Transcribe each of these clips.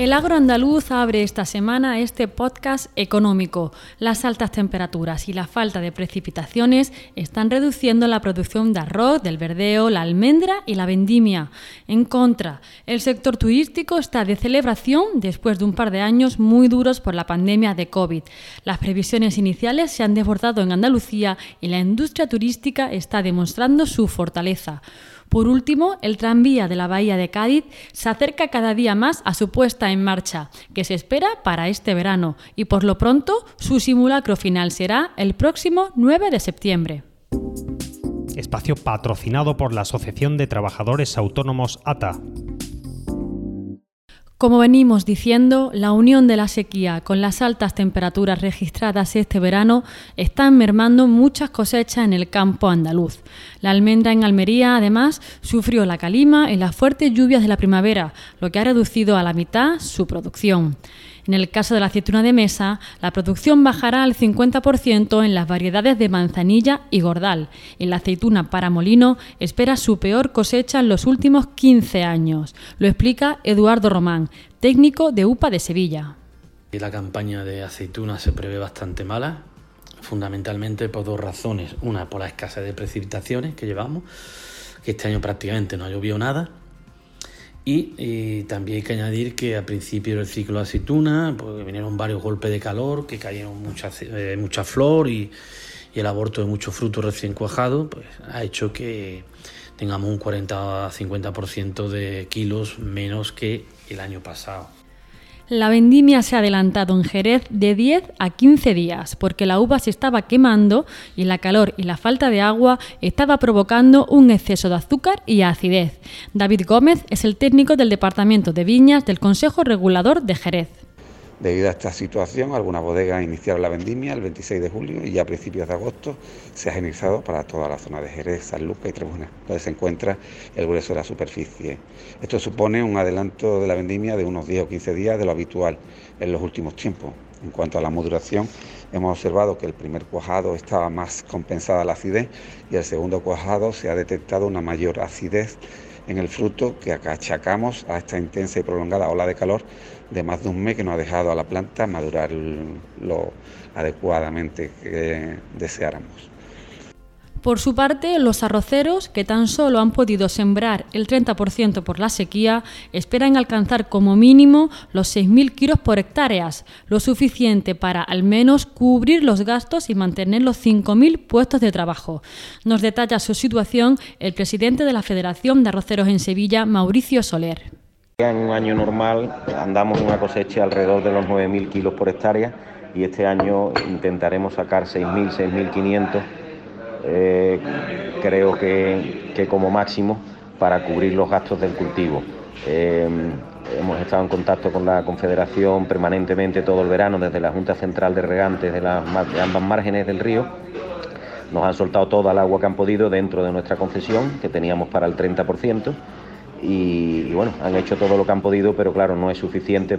El agro andaluz abre esta semana este podcast económico. Las altas temperaturas y la falta de precipitaciones están reduciendo la producción de arroz, del verdeo, la almendra y la vendimia. En contra, el sector turístico está de celebración después de un par de años muy duros por la pandemia de COVID. Las previsiones iniciales se han desbordado en Andalucía y la industria turística está demostrando su fortaleza. Por último, el tranvía de la Bahía de Cádiz se acerca cada día más a su puesta en marcha, que se espera para este verano, y por lo pronto su simulacro final será el próximo 9 de septiembre. Espacio patrocinado por la Asociación de Trabajadores Autónomos ATA. Como venimos diciendo, la unión de la sequía con las altas temperaturas registradas este verano están mermando muchas cosechas en el campo andaluz. La almendra en Almería, además, sufrió la calima y las fuertes lluvias de la primavera, lo que ha reducido a la mitad su producción. En el caso de la aceituna de mesa, la producción bajará al 50% en las variedades de manzanilla y gordal. Y la aceituna para molino espera su peor cosecha en los últimos 15 años. Lo explica Eduardo Román, técnico de UPA de Sevilla. La campaña de aceituna se prevé bastante mala, fundamentalmente por dos razones. Una, por la escasez de precipitaciones que llevamos, que este año prácticamente no ha llovido nada y, también hay que añadir que a principio del ciclo de aceituna pues, vinieron varios golpes de calor, que cayeron mucha, eh, mucha flor y, y, el aborto de muchos frutos recién cuajados, pues ha hecho que tengamos un 40 a 50% de kilos menos que el año pasado. La vendimia se ha adelantado en Jerez de 10 a 15 días porque la uva se estaba quemando y la calor y la falta de agua estaba provocando un exceso de azúcar y acidez. David Gómez es el técnico del Departamento de Viñas del Consejo Regulador de Jerez. Debido a esta situación, algunas bodegas iniciaron la vendimia el 26 de julio y ya a principios de agosto se ha iniciado para toda la zona de Jerez, San Lucas y Trebuna, donde se encuentra el grueso de la superficie. Esto supone un adelanto de la vendimia de unos 10 o 15 días de lo habitual en los últimos tiempos. En cuanto a la maduración, hemos observado que el primer cuajado estaba más compensada la acidez y el segundo cuajado se ha detectado una mayor acidez en el fruto que achacamos a esta intensa y prolongada ola de calor de más de un mes que no ha dejado a la planta madurar lo adecuadamente que deseáramos. Por su parte, los arroceros, que tan solo han podido sembrar el 30% por la sequía, esperan alcanzar como mínimo los 6.000 kilos por hectáreas, lo suficiente para al menos cubrir los gastos y mantener los 5.000 puestos de trabajo. Nos detalla su situación el presidente de la Federación de Arroceros en Sevilla, Mauricio Soler. En un año normal andamos una cosecha alrededor de los 9.000 kilos por hectárea y este año intentaremos sacar 6.000, 6.500, eh, creo que, como máximo, para cubrir los gastos del cultivo. Eh, hemos estado en contacto con la Confederación permanentemente todo el verano, desde la Junta Central de Regantes de, las, de ambas márgenes del río. Nos han soltado toda el agua que han podido dentro de nuestra concesión, que teníamos para el 30% y, bueno, han hecho todo lo que han podido, pero claro, no es suficiente.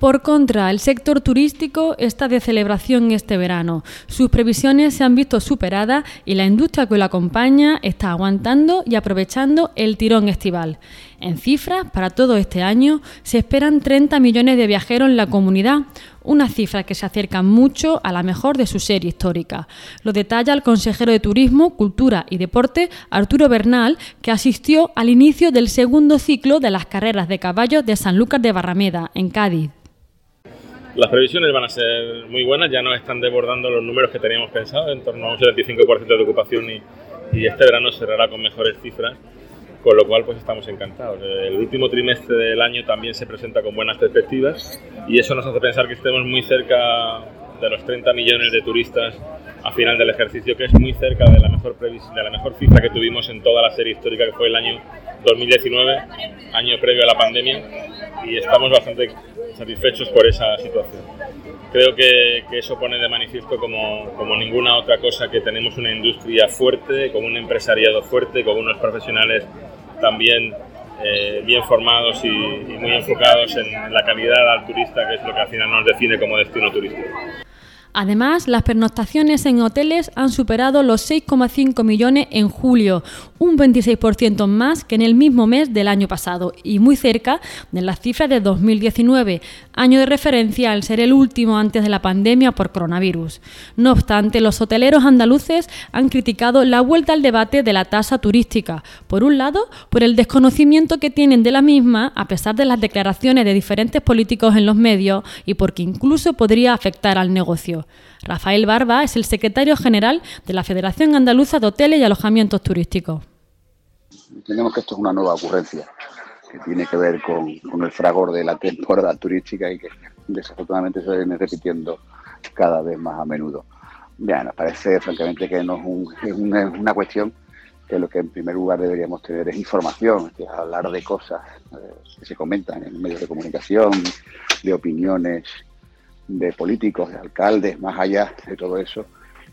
Por contra, el sector turístico está de celebración este verano. Sus previsiones se han visto superadas y la industria que lo acompaña está aguantando y aprovechando el tirón estival. En cifras, para todo este año se esperan 30 millones de viajeros en la comunidad, una cifra que se acerca mucho a la mejor de su serie histórica. Lo detalla el consejero de Turismo, Cultura y Deporte, Arturo Bernal, que asistió al inicio del segundo ciclo de las carreras de caballos de San Lucas de Barrameda, en Cádiz. Las previsiones van a ser muy buenas, ya nos están desbordando los números que teníamos pensado, en torno a un 75% de ocupación y, y, este verano cerrará con mejores cifras, con lo cual pues estamos encantados. El último trimestre del año también se presenta con buenas perspectivas y eso nos hace pensar que estemos muy cerca de los 30 millones de turistas a final del ejercicio, que es muy cerca de la mejor de la mejor cifra que tuvimos en toda la serie histórica, que fue el año 2019, año previo a la pandemia, y estamos bastante satisfechos por esa situación. Creo que, que eso pone de manifiesto como, como, ninguna otra cosa que tenemos una industria fuerte, con un empresariado fuerte, con unos profesionales también eh, bien formados y, y, muy enfocados en la calidad al turista, que es lo que al final nos define como destino turístico. Además, las pernoctaciones en hoteles han superado los 6,5 millones en julio, un 26% más que en el mismo mes del año pasado y muy cerca de las cifras de 2019, año de referencia al ser el último antes de la pandemia por coronavirus. No obstante, los hoteleros andaluces han criticado la vuelta al debate de la tasa turística, por un lado, por el desconocimiento que tienen de la misma a pesar de las declaraciones de diferentes políticos en los medios y porque incluso podría afectar al negocio. Rafael Barba es el secretario general de la Federación Andaluza de Hoteles y Alojamientos Turísticos. Entendemos que esto es una nueva ocurrencia que tiene que ver con, el fragor de la temporada turística y que desafortunadamente se viene repitiendo cada vez más a menudo. Ya, nos parece francamente que no es, una, cuestión que lo que en primer lugar deberíamos tener es información, es hablar de cosas eh, que se comentan en medios de comunicación, de opiniones de políticos, de alcaldes, más allá de todo eso,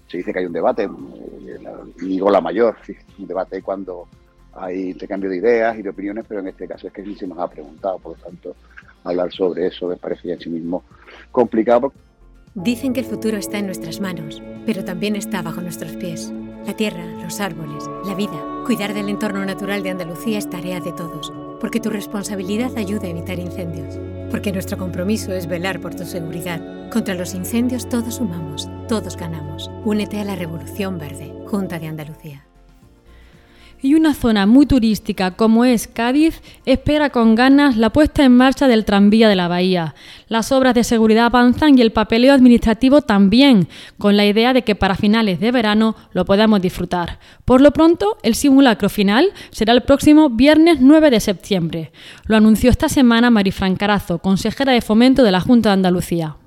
se dice que hay un debate, eh, digo la mayor, un debate cuando hay intercambio de ideas y de opiniones, pero en este caso es que ni se nos ha preguntado, por lo tanto, hablar sobre eso me parece en sí mismo complicado. Dicen que el futuro está en nuestras manos, pero también está bajo nuestros pies. La tierra, los árboles, la vida. Cuidar del entorno natural de Andalucía es tarea de todos, porque tu responsabilidad ayuda a evitar incendios porque nuestro compromiso es velar por tu seguridad. Contra los incendios todos sumamos, todos ganamos. Únete a la Revolución Verde, Junta de Andalucía y una zona muy turística como es Cádiz espera con ganas la puesta en marcha del tranvía de la bahía. Las obras de seguridad avanzan y el papeleo administrativo también, con la idea de que para finales de verano lo podamos disfrutar. Por lo pronto, el simulacro final será el próximo viernes 9 de septiembre. Lo anunció esta semana Marifran Carazo, consejera de fomento de la Junta de Andalucía.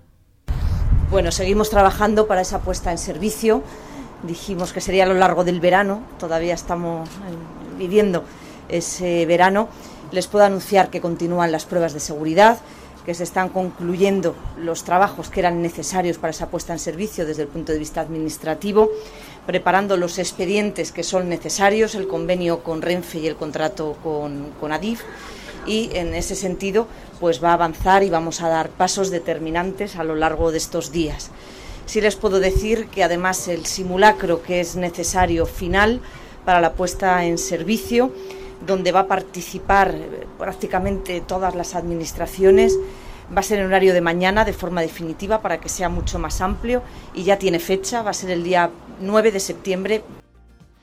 Bueno, seguimos trabajando para esa puesta en servicio dijimos que sería a lo largo del verano, todavía estamos viviendo ese verano. Les puedo anunciar que continúan las pruebas de seguridad, que se están concluyendo los trabajos que eran necesarios para esa puesta en servicio desde el punto de vista administrativo, preparando los expedientes que son necesarios, el convenio con Renfe y el contrato con, con Adif y en ese sentido pues va a avanzar y vamos a dar pasos determinantes a lo largo de estos días. Sí les puedo decir que además el simulacro que es necesario final para la puesta en servicio, donde va a participar eh, prácticamente todas las administraciones, va a ser en horario de mañana de forma definitiva para que sea mucho más amplio y ya tiene fecha, va a ser el día 9 de septiembre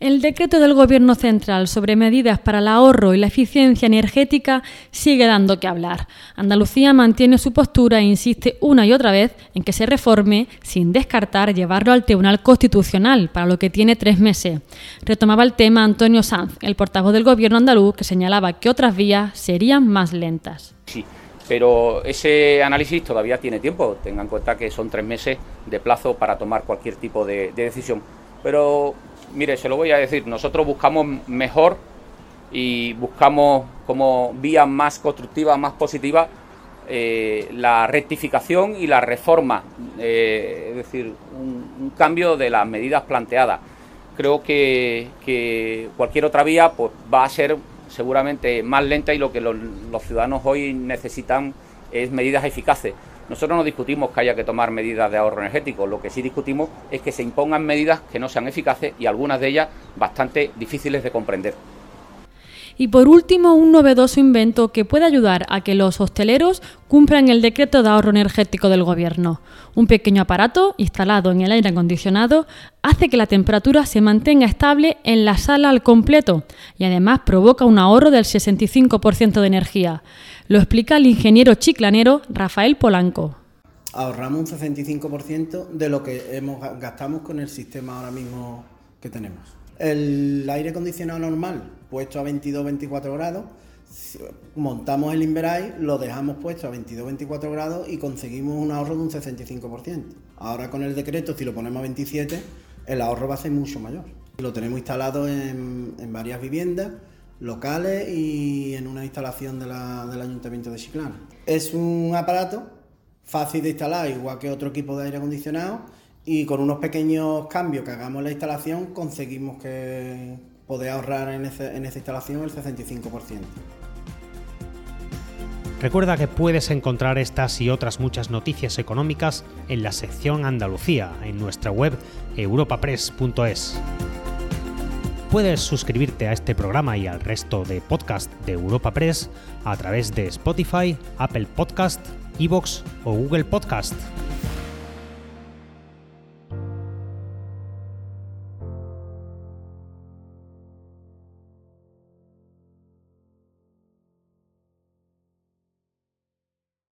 El decreto del Gobierno central sobre medidas para el ahorro y la eficiencia energética sigue dando que hablar. Andalucía mantiene su postura e insiste una y otra vez en que se reforme sin descartar llevarlo al Tribunal Constitucional, para lo que tiene tres meses. Retomaba el tema Antonio Sanz, el portavoz del Gobierno andaluz, que señalaba que otras vías serían más lentas. Sí, pero ese análisis todavía tiene tiempo. Tengan en cuenta que son tres meses de plazo para tomar cualquier tipo de, de decisión. Pero mire, se lo voy a decir, nosotros buscamos mejor y buscamos como vía más constructiva, más positiva, eh, la rectificación y la reforma, eh, es decir, un, cambio de las medidas planteadas. Creo que, cualquier otra vía pues, va a ser seguramente más lenta y lo que los ciudadanos hoy necesitan es medidas eficaces. Nosotros no discutimos que haya que tomar medidas de ahorro energético, lo que sí discutimos es que se impongan medidas que no sean eficaces y algunas de ellas bastante difíciles de comprender. Y por último, un novedoso invento que puede ayudar a que los hosteleros cumplan el decreto de ahorro energético del gobierno. Un pequeño aparato instalado en el aire acondicionado hace que la temperatura se mantenga estable en la sala al completo y además provoca un ahorro del 65% de energía. Lo explica el ingeniero chiclanero Rafael Polanco ahorramos un 65% de lo que hemos, gastamos con el sistema ahora mismo que tenemos. El aire acondicionado normal, puesto a 22-24 grados, montamos el Inverai, lo dejamos puesto a 22-24 grados y conseguimos un ahorro de un 65%. Ahora con el decreto, si lo ponemos a 27, el ahorro va a ser mucho mayor. Lo tenemos instalado en, varias viviendas locales y en una instalación del Ayuntamiento de Chiclana. Es un aparato fácil de instalar, igual que otro equipo de aire acondicionado, y con unos pequeños cambios que hagamos en la instalación conseguimos que poder ahorrar en, esa instalación el 65%. Recuerda que puedes encontrar estas y otras muchas noticias económicas en la sección Andalucía, en nuestra web europapress.es. Puedes suscribirte a este programa y al resto de podcast de Europa Press a través de Spotify, Apple Podcast, Evox o Google Podcast.